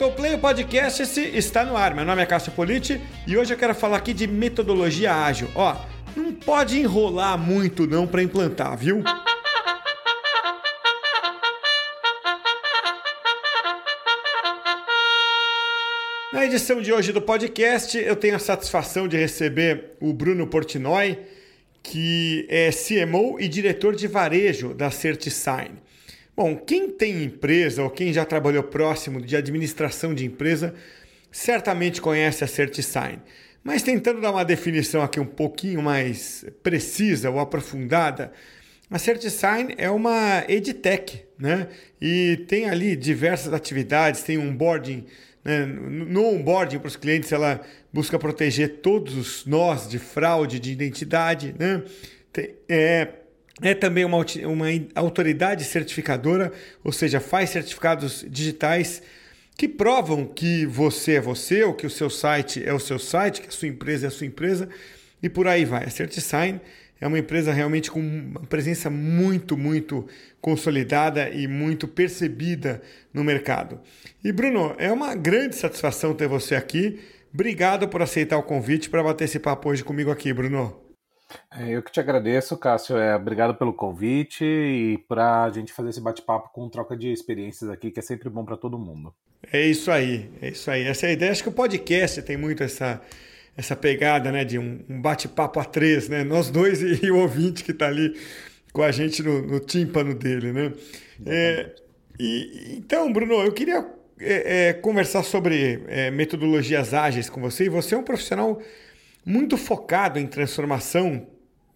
Apertou Play, o podcast está no ar. Meu nome é Cássio Politi e hoje eu quero falar aqui de metodologia ágil. Ó, não pode enrolar muito não para implantar, viu? Na edição de hoje do podcast, eu tenho a satisfação de receber o Bruno Portnoy, que é CMO e diretor de varejo da CertiSign. Bom, quem tem empresa ou quem já trabalhou próximo de administração de empresa certamente conhece a CertiSign. Mas tentando dar uma definição aqui um pouquinho mais precisa ou aprofundada, a CertiSign é uma edtech, né? E tem ali diversas atividades, tem um onboarding né? No onboarding para os clientes, ela busca proteger todos os nós de fraude de identidade. Né? É, é também uma, uma autoridade certificadora, ou seja, faz certificados digitais que provam que você é você, ou que o seu site é o seu site, que a sua empresa é a sua empresa, e por aí vai. A CertiSign é uma empresa realmente com uma presença muito, muito consolidada e muito percebida no mercado. E Bruno, é uma grande satisfação ter você aqui. Obrigado por aceitar o convite para bater esse papo hoje comigo aqui, Bruno. É, eu que te agradeço, Cássio. É, obrigado pelo convite e para a gente fazer esse bate-papo com troca de experiências aqui, que é sempre bom para todo mundo. É isso aí, é isso aí. Essa é a ideia. Acho que o podcast tem muito essa essa pegada né, de um, um bate-papo a três, né? Nós dois e, e o ouvinte que está ali com a gente no, no tímpano dele, né? É, e, então, Bruno, eu queria é, é, conversar sobre é, metodologias ágeis com você. E você é um profissional muito focado em transformação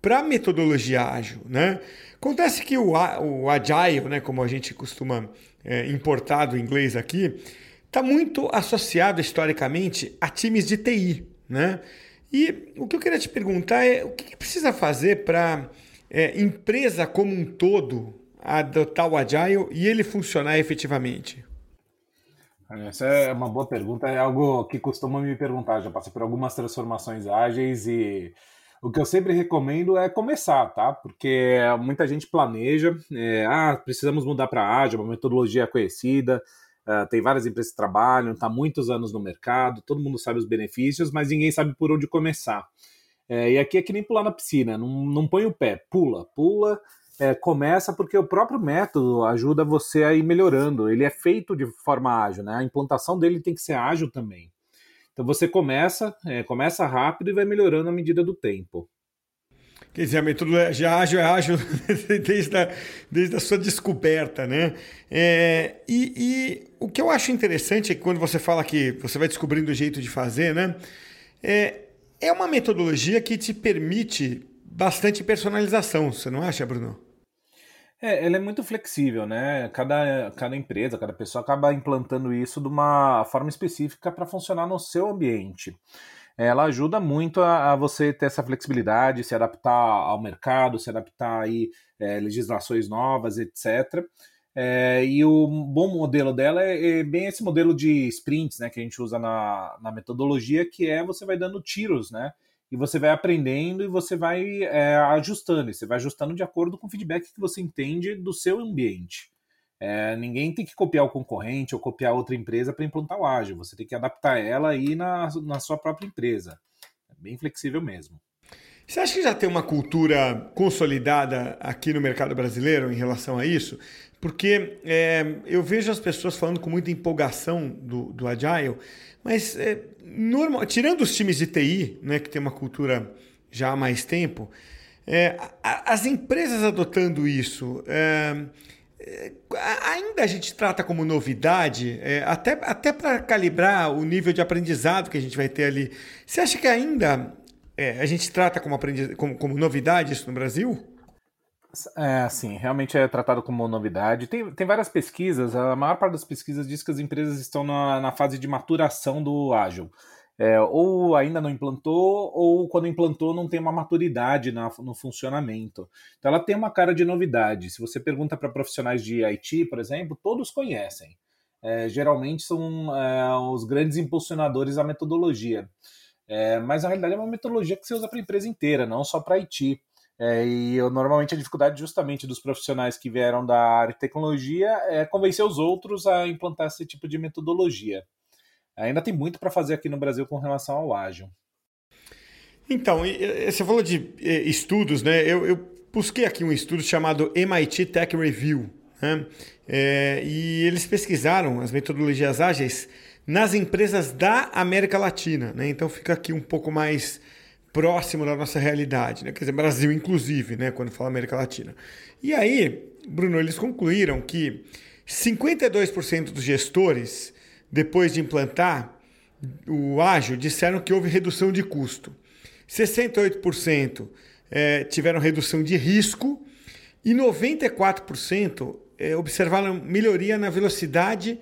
para metodologia ágil, né? Acontece que o, o Agile, né, como a gente costuma é, importar do inglês aqui, está muito associado historicamente a times de TI, né? E o que eu queria te perguntar é o que precisa fazer para é, empresa como um todo adotar o Agile e ele funcionar efetivamente? Essa é uma boa pergunta, é algo que costuma me perguntar. Já passei por algumas transformações ágeis e o que eu sempre recomendo é começar, tá? Porque muita gente planeja, é, ah, precisamos mudar para ágil, uma metodologia conhecida, Uh, tem várias empresas que trabalham, está muitos anos no mercado, todo mundo sabe os benefícios, mas ninguém sabe por onde começar. É, e aqui é que nem pular na piscina, não, não põe o pé, pula, pula, é, começa porque o próprio método ajuda você a ir melhorando. Ele é feito de forma ágil, né? A implantação dele tem que ser ágil também. Então você começa, é, começa rápido e vai melhorando à medida do tempo. Quer dizer, a metodologia ágil é ágil desde a, desde a sua descoberta, né? É, e, e, o que eu acho interessante é que quando você fala que você vai descobrindo o jeito de fazer, né? É, é uma metodologia que te permite bastante personalização, você não acha, Bruno? É, ela é muito flexível, né? Cada, cada empresa, cada pessoa acaba implantando isso de uma forma específica para funcionar no seu ambiente ela ajuda muito a, a, você ter essa flexibilidade, se adaptar ao mercado, se adaptar aí é, legislações novas, etc. É, e o bom modelo dela é, é, bem esse modelo de sprints, né, que a gente usa na, na metodologia, que é você vai dando tiros, né, e você vai aprendendo e você vai é, ajustando, e você vai ajustando de acordo com o feedback que você entende do seu ambiente. É, ninguém tem que copiar o concorrente ou copiar outra empresa para implantar o ágil. Você tem que adaptar ela aí na, na sua própria empresa. É bem flexível mesmo. Você acha que já tem uma cultura consolidada aqui no mercado brasileiro em relação a isso? Porque é, eu vejo as pessoas falando com muita empolgação do, do Agile, mas é, normal, tirando os times de TI, né, que tem uma cultura já há mais tempo, é, as empresas adotando isso, é, é, ainda a gente trata como novidade, é, até, até para calibrar o nível de aprendizado que a gente vai ter ali. Você acha que ainda é, a gente trata como, aprendiz, como, como novidade isso no Brasil? É, sim, realmente é tratado como novidade. Tem, tem várias pesquisas, a maior parte das pesquisas diz que as empresas estão na, na fase de maturação do ágil. É, ou ainda não implantou, ou quando implantou não tem uma maturidade na, no funcionamento. Então ela tem uma cara de novidade. Se você pergunta para profissionais de IT, por exemplo, todos conhecem. É, geralmente são é, os grandes impulsionadores da metodologia. É, mas na realidade é uma metodologia que você usa para a empresa inteira, não só para IT. É, e eu, normalmente a dificuldade justamente dos profissionais que vieram da área de tecnologia é convencer os outros a implantar esse tipo de metodologia. Ainda tem muito para fazer aqui no Brasil com relação ao ágil. Então, você falou de estudos, né? Eu, eu busquei aqui um estudo chamado MIT Tech Review, né? É, e eles pesquisaram as metodologias ágeis nas empresas da América Latina, né? Então fica aqui um pouco mais próximo da nossa realidade, né? Quer dizer, Brasil inclusive, né? Quando fala América Latina. E aí, Bruno, eles concluíram que 52% dos gestores, depois de implantar o ágil, disseram que houve redução de custo. 68% é, tiveram redução de risco e 94% é, observaram melhoria na velocidade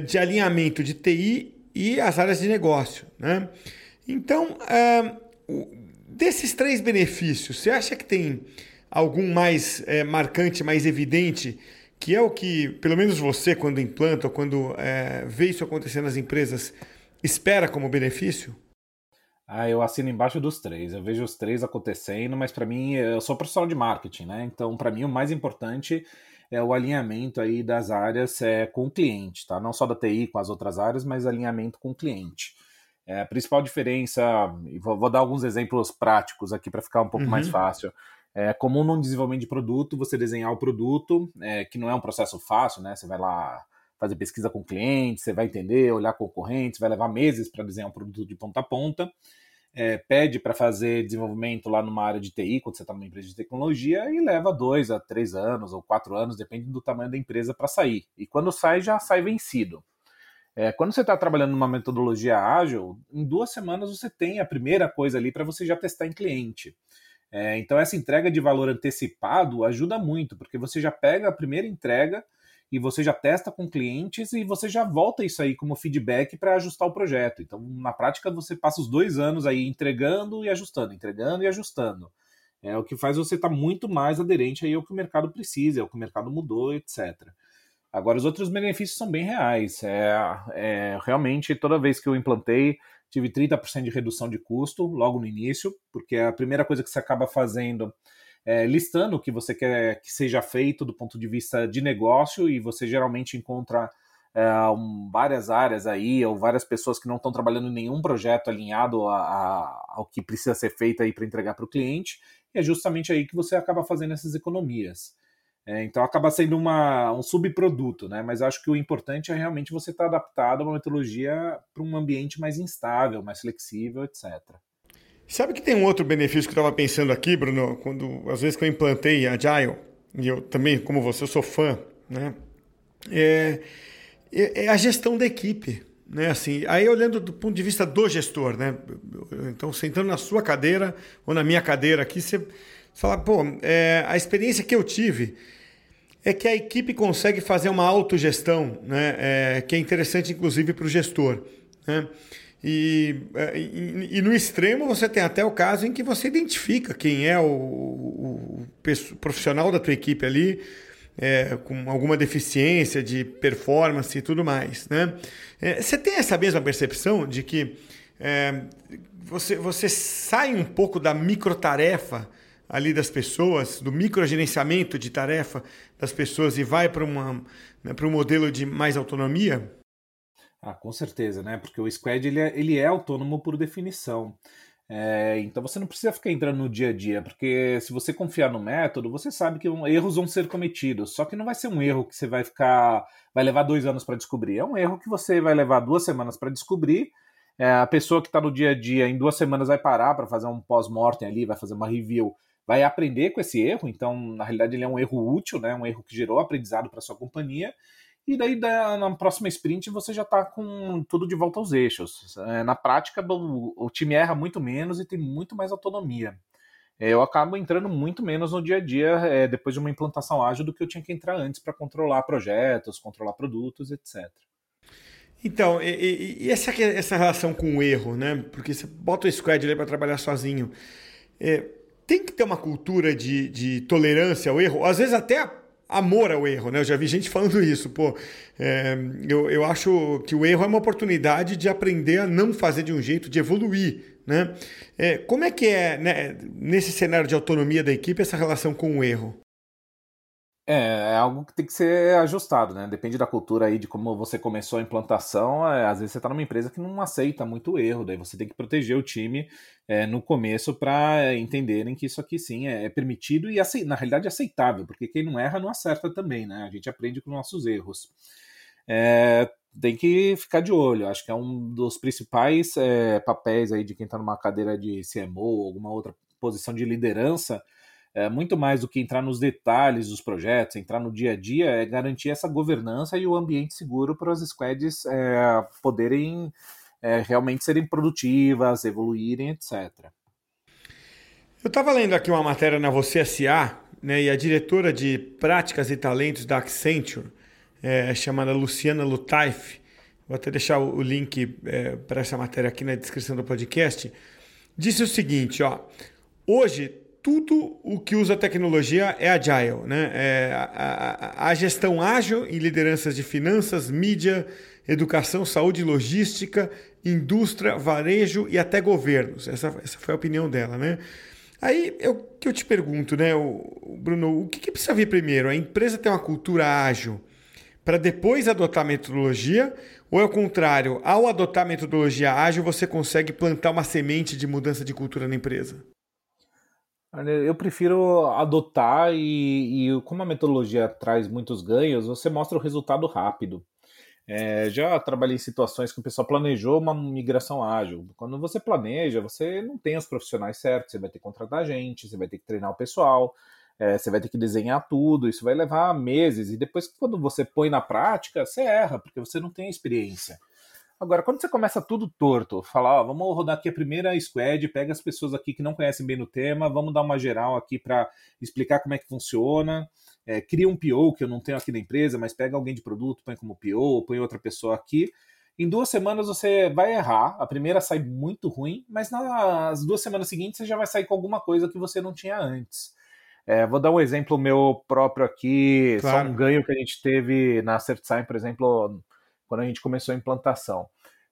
de alinhamento de TI e as áreas de negócio. Né? Então, é, desses três benefícios, você acha que tem algum mais é, marcante, mais evidente, que é o que, pelo menos você, quando implanta ou quando é, vê isso acontecer nas empresas, espera como benefício? Ah, eu assino embaixo dos três. Eu vejo os três acontecendo, mas para mim, eu sou profissional de marketing, né? Então, para mim, o mais importante é o alinhamento aí das áreas é, com o cliente, tá? Não só da TI com as outras áreas, mas alinhamento com o cliente. É, a principal diferença, vou, vou, dar alguns exemplos práticos aqui para ficar um pouco uhum. mais fácil. É comum no desenvolvimento de produto você desenhar o produto, é, que não é um processo fácil, né? Você vai lá fazer pesquisa com clientes, você vai entender, olhar concorrentes, vai levar meses para desenhar um produto de ponta a ponta. É, pede para fazer desenvolvimento lá numa área de TI, quando você está numa empresa de tecnologia, e leva dois a três anos ou quatro anos, depende do tamanho da empresa, para sair. E quando sai, já sai vencido. É, quando você está trabalhando numa metodologia ágil, em duas semanas você tem a primeira coisa ali para você já testar em cliente. É, então, essa entrega de valor antecipado ajuda muito, porque você já pega a primeira entrega e você já testa com clientes e você já volta isso aí como feedback para ajustar o projeto. Então, na prática, você passa os dois anos aí entregando e ajustando, entregando e ajustando. É o que faz você estar tá muito mais aderente aí ao que o mercado precisa, ao que o mercado mudou, etc. Agora, os outros benefícios são bem reais. É, é, realmente, toda vez que eu implantei, tive 30% de redução de custo logo no início, porque a primeira coisa que você acaba fazendo é listando o que você quer que seja feito do ponto de vista de negócio, e você geralmente encontra é, um, várias áreas aí, ou várias pessoas que não estão trabalhando em nenhum projeto alinhado a, a, ao que precisa ser feito aí para entregar para o cliente, e é justamente aí que você acaba fazendo essas economias. É, então acaba sendo uma, um subproduto, né? Mas acho que o importante é realmente você estar tá adaptado a uma metodologia para um ambiente mais instável, mais flexível, etc. Sabe que tem um outro benefício que eu estava pensando aqui, Bruno, quando às vezes que eu implantei Agile, e eu também, como você, sou fã, né? É, é, é a gestão da equipe, né? Assim, aí olhando do ponto de vista do gestor, né? Então, sentando na sua cadeira ou na minha cadeira aqui, você fala, pô, é, a experiência que eu tive é que a equipe consegue fazer uma autogestão, né? É, que é interessante, inclusive, para o gestor. Né? E, é, e, e, no extremo você tem até o caso em que você identifica quem é o, o, o profissional da tua equipe ali, é, com alguma deficiência de performance e tudo mais. Né? É, você tem essa mesma percepção de que é, você, você sai um pouco da microtarefa tarefa ali das pessoas, do microgerenciamento de tarefa das pessoas e vai para né, um modelo de mais autonomia? Ah, com certeza, né? Porque o Squad ele é, ele é autônomo por definição. É, então você não precisa ficar entrando no dia a dia, porque se você confiar no método, você sabe que erros vão ser cometidos. Só que não vai ser um erro que você vai ficar, vai levar dois anos para descobrir. É um erro que você vai levar duas semanas para descobrir. É, a pessoa que está no dia a dia em duas semanas vai parar para fazer um pós-mortem ali, vai fazer uma review vai aprender com esse erro, então, na realidade, ele é um erro útil, né? um erro que gerou aprendizado para sua companhia, e daí na próxima sprint você já está com tudo de volta aos eixos. É, na prática, o, time erra muito menos e tem muito mais autonomia. É, eu acabo entrando muito menos no dia a dia é, depois de uma implantação ágil do que eu tinha que entrar antes para controlar projetos, controlar produtos, etc. Então, e, e, essa, essa relação com o erro, né? Porque você bota o squad ali para trabalhar sozinho. É, tem que ter uma cultura de, de tolerância ao erro, às vezes até amor ao erro, né? Eu já vi gente falando isso, pô. É, eu, eu acho que o erro é uma oportunidade de aprender a não fazer de um jeito, de evoluir, né? É, como é que é, né, nesse cenário de autonomia da equipe, essa relação com o erro? É, é algo que tem que ser ajustado, né? Depende da cultura aí, de como você começou a implantação. É, às vezes você está numa empresa que não aceita muito erro, daí você tem que proteger o time é, no começo para entenderem que isso aqui sim é, é permitido e na realidade aceitável, porque quem não erra não acerta também, né? A gente aprende com nossos erros. É, tem que ficar de olho. Acho que é um dos principais é, papéis aí de quem está numa cadeira de CMO ou alguma outra posição de liderança é, muito mais do que entrar nos detalhes dos projetos, entrar no dia a dia, é garantir essa governança e o ambiente seguro para as squads é, poderem é, realmente serem produtivas, evoluírem, etc. Eu estava lendo aqui uma matéria na Você SA, né, e a diretora de práticas e talentos da Accenture, é, chamada Luciana Lutaif, vou até deixar o link é, para essa matéria aqui na descrição do podcast, disse o seguinte, ó, hoje tudo o que usa tecnologia é agile, né? É a, a, a, gestão ágil em lideranças de finanças, mídia, educação, saúde, logística, indústria, varejo e até governos. Essa, essa foi a opinião dela, né? Aí eu que eu te pergunto, né, o, Bruno, o que, que precisa vir primeiro? A empresa tem uma cultura ágil para depois adotar metodologia ou é o contrário? Ao adotar metodologia ágil, você consegue plantar uma semente de mudança de cultura na empresa? Eu prefiro adotar e, e, como a metodologia traz muitos ganhos, você mostra o resultado rápido. É, já trabalhei em situações que o pessoal planejou uma migração ágil. Quando você planeja, você não tem os profissionais certos, você vai ter que contratar gente, você vai ter que treinar o pessoal, é, você vai ter que desenhar tudo, isso vai levar meses. E depois, quando você põe na prática, você erra, porque você não tem experiência. Agora, quando você começa tudo torto, falar, ó, vamos rodar aqui a primeira squad, pega as pessoas aqui que não conhecem bem o tema, vamos dar uma geral aqui para explicar como é que funciona, é, cria um PO que eu não tenho aqui na empresa, mas pega alguém de produto, põe como PO, põe outra pessoa aqui. Em duas semanas você vai errar, a primeira sai muito ruim, mas nas duas semanas seguintes você já vai sair com alguma coisa que você não tinha antes. É, vou dar um exemplo meu próprio aqui, claro. só um ganho que a gente teve na CertSign, por exemplo, quando a gente começou a implantação.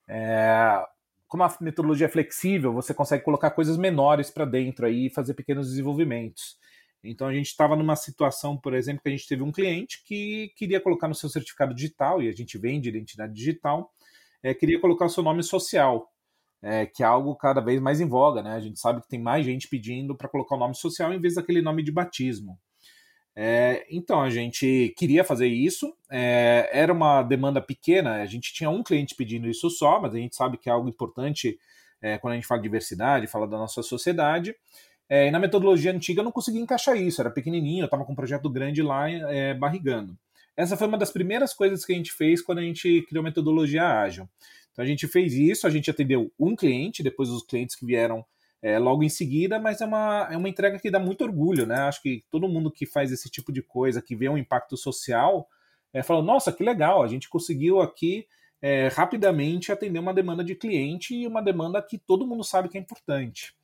É, como a metodologia é flexível, você consegue colocar coisas menores para dentro aí e fazer pequenos desenvolvimentos. Então a gente estava numa situação, por exemplo, que a gente teve um cliente que queria colocar no seu certificado digital, e a gente vende identidade digital, é, queria colocar o seu nome social, é, que é algo cada vez mais em voga, né? A gente sabe que tem mais gente pedindo para colocar o nome social em vez daquele nome de batismo. É, então a gente queria fazer isso, é, era uma demanda pequena, a gente tinha um cliente pedindo isso só, mas a gente sabe que é algo importante é, quando a gente fala de diversidade, fala da nossa sociedade. É, e na metodologia antiga eu não conseguia encaixar isso, era pequenininho, eu estava com um projeto grande lá é, barrigando. Essa foi uma das primeiras coisas que a gente fez quando a gente criou a metodologia ágil. Então a gente fez isso, a gente atendeu um cliente, depois os clientes que vieram é, logo em seguida, mas é uma, é uma entrega que dá muito orgulho, né? Acho que todo mundo que faz esse tipo de coisa, que vê um impacto social, é, fala, nossa, que legal, a gente conseguiu aqui é, rapidamente atender uma demanda de cliente e uma demanda que todo mundo sabe que é importante.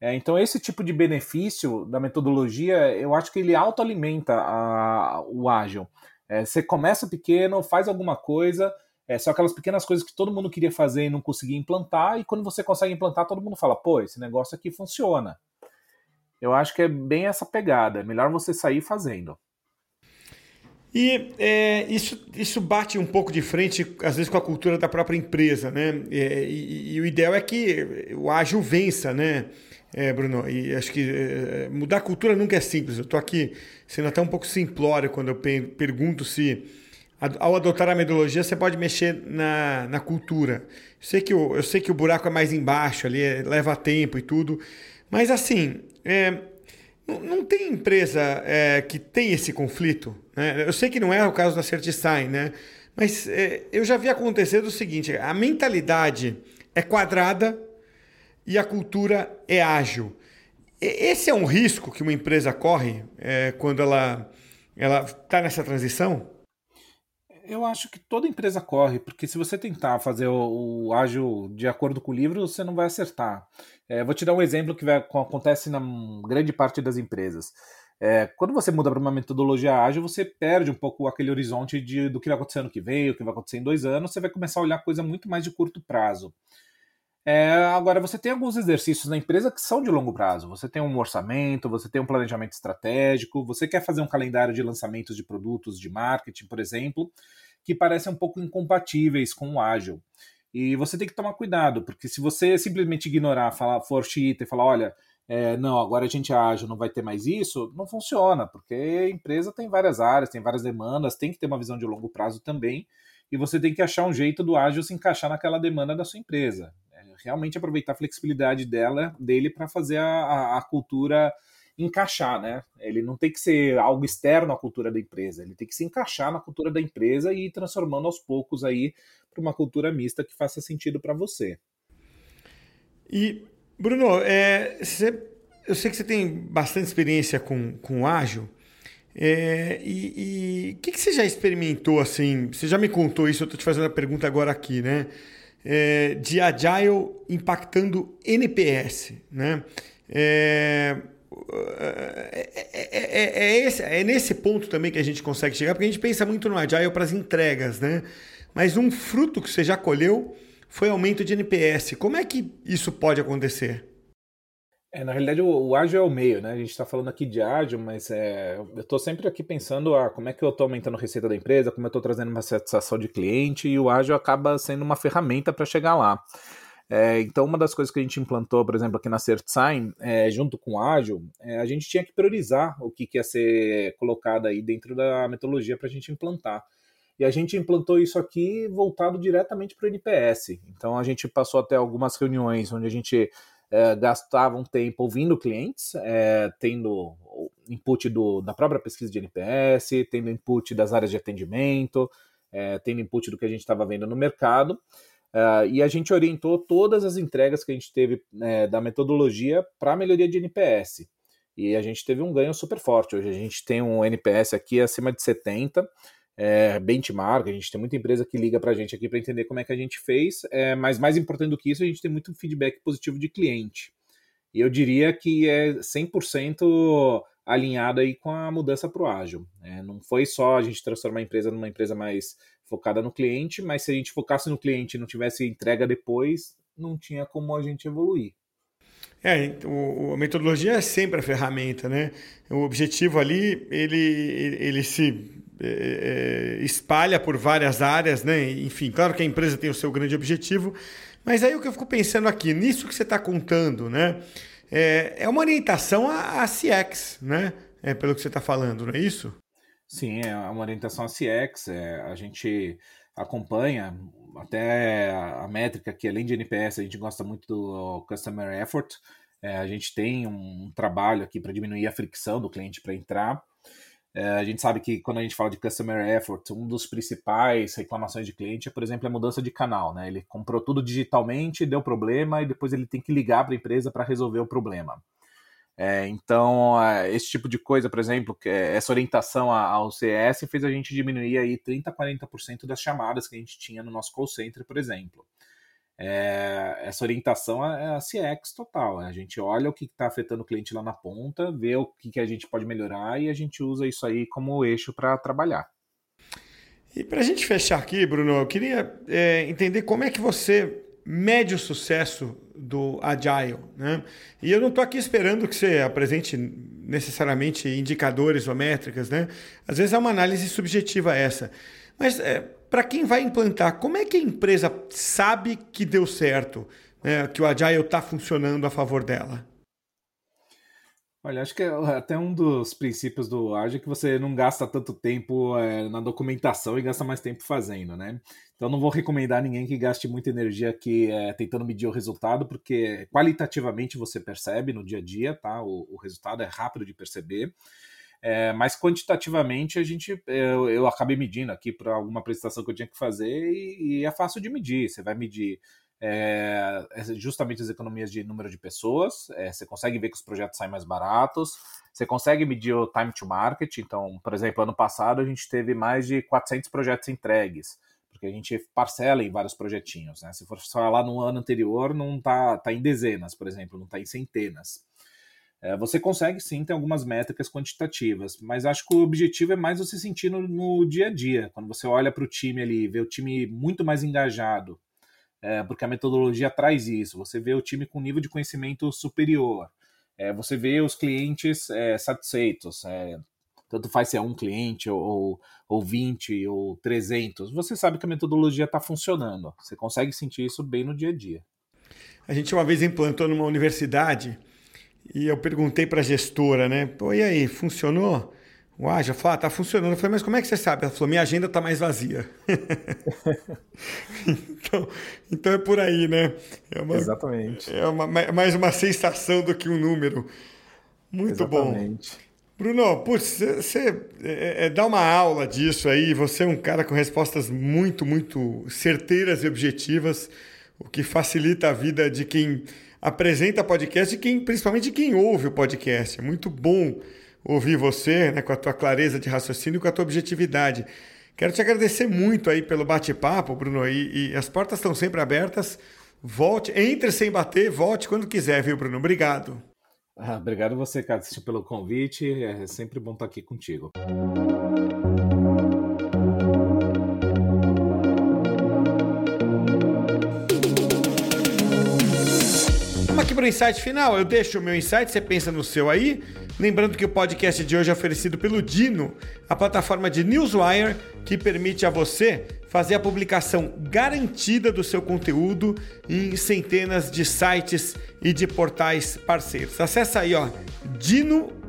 É, então, esse tipo de benefício da metodologia, eu acho que ele autoalimenta a, o ágil. É, você começa pequeno, faz alguma coisa, é, são aquelas pequenas coisas que todo mundo queria fazer e não conseguia implantar, e quando você consegue implantar, todo mundo fala, pô, esse negócio aqui funciona. Eu acho que é bem essa pegada, é melhor você sair fazendo. E é, isso, isso bate um pouco de frente, às vezes, com a cultura da própria empresa, né? É, e, e, o ideal é que o ágil vença, né, é, Bruno? E acho que é, mudar a cultura nunca é simples. Eu estou aqui sendo até um pouco simplório quando eu pergunto se ao adotar a metodologia, você pode mexer na, na cultura. Eu sei, que o, eu sei que o buraco é mais embaixo ali, é, leva tempo e tudo, mas assim, é, não, não, tem empresa é, que tem esse conflito. Né? Eu sei que não é o caso da Certisign, né? mas é, eu já vi acontecer o seguinte: a mentalidade é quadrada e a cultura é ágil. Esse é um risco que uma empresa corre é, quando ela está nessa transição? Eu acho que toda empresa corre, porque se você tentar fazer o, o ágil de acordo com o livro, você não vai acertar. É, vou te dar um exemplo que vai, acontece na grande parte das empresas. É, quando você muda para uma metodologia ágil, você perde um pouco aquele horizonte de, do que vai acontecer ano que vem, o que vai acontecer em dois anos, você vai começar a olhar coisa muito mais de curto prazo. É, agora, você tem alguns exercícios na empresa que são de longo prazo. Você tem um orçamento, você tem um planejamento estratégico, você quer fazer um calendário de lançamentos de produtos de marketing, por exemplo, que parecem um pouco incompatíveis com o ágil. E você tem que tomar cuidado, porque se você simplesmente ignorar, falar, for chita e falar, olha, é, não, agora a gente é ágil, não vai ter mais isso, não funciona, porque a empresa tem várias áreas, tem várias demandas, tem que ter uma visão de longo prazo também, e você tem que achar um jeito do ágil se encaixar naquela demanda da sua empresa realmente aproveitar a flexibilidade dela, dele para fazer a, a, cultura encaixar, né? Ele não tem que ser algo externo à cultura da empresa, ele tem que se encaixar na cultura da empresa e ir transformando aos poucos aí para uma cultura mista que faça sentido para você. E, Bruno, é, você, eu sei que você tem bastante experiência com, com ágil. É, e o que, que, você já experimentou assim? Você já me contou isso, eu estou te fazendo a pergunta agora aqui, né? É, de Agile impactando NPS. Né? É, é, é, esse, é, nesse ponto também que a gente consegue chegar, porque a gente pensa muito no Agile para as entregas, né? mas um fruto que você já colheu foi aumento de NPS. Como é que isso pode acontecer? É, na realidade, o, o, ágil é o meio, né? A gente está falando aqui de ágil, mas é, eu estou sempre aqui pensando ah, como é que eu estou aumentando a receita da empresa, como eu estou trazendo uma satisfação de cliente, e o ágil acaba sendo uma ferramenta para chegar lá. É, então, uma das coisas que a gente implantou, por exemplo, aqui na CertSign, é, junto com o Ágil, é, a gente tinha que priorizar o que, que ia ser colocado aí dentro da metodologia para a gente implantar. E a gente implantou isso aqui voltado diretamente para o NPS. Então, a gente passou até algumas reuniões onde a gente é, gastavam tempo ouvindo clientes, é, tendo input do, da própria pesquisa de NPS, tendo input das áreas de atendimento, é, tendo input do que a gente estava vendo no mercado. Uh, e a gente orientou todas as entregas que a gente teve é, da metodologia para a melhoria de NPS. E a gente teve um ganho super forte. Hoje a gente tem um NPS aqui acima de 70, é, benchmark, a gente tem muita empresa que liga para a gente aqui para entender como é que a gente fez, é, mas mais importante do que isso, a gente tem muito feedback positivo de cliente. E eu diria que é 100% alinhado aí com a mudança para o ágil. É, não foi só a gente transformar a empresa numa empresa mais focada no cliente, mas se a gente focasse no cliente e não tivesse entrega depois, não tinha como a gente evoluir. É, o, a metodologia é sempre a ferramenta, né? O objetivo ali, ele, ele se é, é, espalha por várias áreas, né? Enfim, claro que a empresa tem o seu grande objetivo, mas aí o que eu fico pensando aqui, nisso que você está contando, né? É, é uma orientação à CX, né? É, pelo que você está falando, não é isso? Sim, é uma orientação à CX. É, a gente acompanha até a métrica que, além de NPS, a gente gosta muito do Customer Effort. É, a gente tem um trabalho aqui para diminuir a fricção do cliente para entrar. É, a gente sabe que quando a gente fala de customer effort, um dos principais reclamações de cliente é, por exemplo, a mudança de canal. Né? Ele comprou tudo digitalmente, deu problema e depois ele tem que ligar para a empresa para resolver o problema. É, então, é, esse tipo de coisa, por exemplo, é, essa orientação ao CS fez a gente diminuir aí 30 a 40% das chamadas que a gente tinha no nosso call center, por exemplo é, essa orientação é a CX total. A gente olha o que está afetando o cliente lá na ponta, vê o que, que a gente pode melhorar e a gente usa isso aí como eixo para trabalhar. E para a gente fechar aqui, Bruno, eu queria é, entender como é que você mede o sucesso do Agile. Né? E eu não estou aqui esperando que você apresente necessariamente indicadores ou métricas. Né? Às vezes é uma análise subjetiva essa. Mas é, para quem vai implantar, como é que a empresa sabe que deu certo, né, que o Agile está funcionando a favor dela? Olha, acho que é até um dos princípios do Agile que você não gasta tanto tempo é, na documentação e gasta mais tempo fazendo, né? Então não vou recomendar ninguém que gaste muita energia aqui é, tentando medir o resultado, porque qualitativamente você percebe no dia a dia, tá? O, o resultado é rápido de perceber. É, mas quantitativamente a gente eu, eu acabei medindo aqui para alguma apresentação que eu tinha que fazer e, e é fácil de medir. Você vai medir é, é justamente as economias de número de pessoas, é, você consegue ver que os projetos saem mais baratos, você consegue medir o time to market. Então, por exemplo, ano passado a gente teve mais de 400 projetos entregues, porque a gente parcela em vários projetinhos. Né? Se for falar no ano anterior, não está tá em dezenas, por exemplo, não está em centenas. É, você consegue sim ter algumas métricas quantitativas, mas acho que o objetivo é mais você sentir no, no dia a dia. Quando você olha para o time ali, vê o time muito mais engajado, é, porque a metodologia traz isso. Você vê o time com nível de conhecimento superior, é, você vê os clientes é, satisfeitos, é, tanto faz se é um cliente ou, ou 20 ou 300, você sabe que a metodologia está funcionando. Você consegue sentir isso bem no dia a dia. A gente uma vez implantou numa universidade e eu perguntei para a gestora, né? Pô, e aí, funcionou? O Aja falou, ah, tá funcionando. Eu falei, mas como é que você sabe? Ela falou, minha agenda tá mais vazia. então, então é por aí, né? É uma, Exatamente. É uma, mais uma sensação do que um número. Muito Exatamente. bom. Bruno, putz, você é, é, dá uma aula disso aí. Você é um cara com respostas muito, muito certeiras e objetivas, o que facilita a vida de quem apresenta podcast e quem, principalmente quem ouve o podcast. É muito bom ouvir você, né, com a tua clareza de raciocínio e com a tua objetividade. Quero te agradecer muito aí pelo bate-papo, Bruno, e, e, as portas estão sempre abertas. Volte, entre sem bater, volte quando quiser, viu, Bruno? Obrigado. Ah, obrigado você, Cássio, pelo convite. É sempre bom estar aqui contigo. Aqui para o insight final. Eu deixo o meu insight, você pensa no seu aí. Lembrando que o podcast de hoje é oferecido pelo Dino, a plataforma de Newswire que permite a você fazer a publicação garantida do seu conteúdo em centenas de sites e de portais parceiros. Acesse aí, ó, dino.com.br.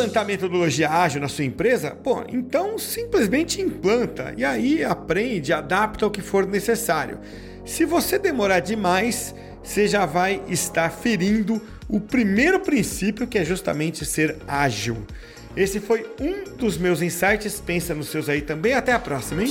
implantar metodologia ágil na sua empresa? Pô, então simplesmente implanta e aí aprende, adapta o que for necessário. Se você demorar demais, você já vai estar ferindo o primeiro princípio que é justamente ser ágil. Esse foi um dos meus insights. Pensa nos seus aí também. Até a próxima, hein?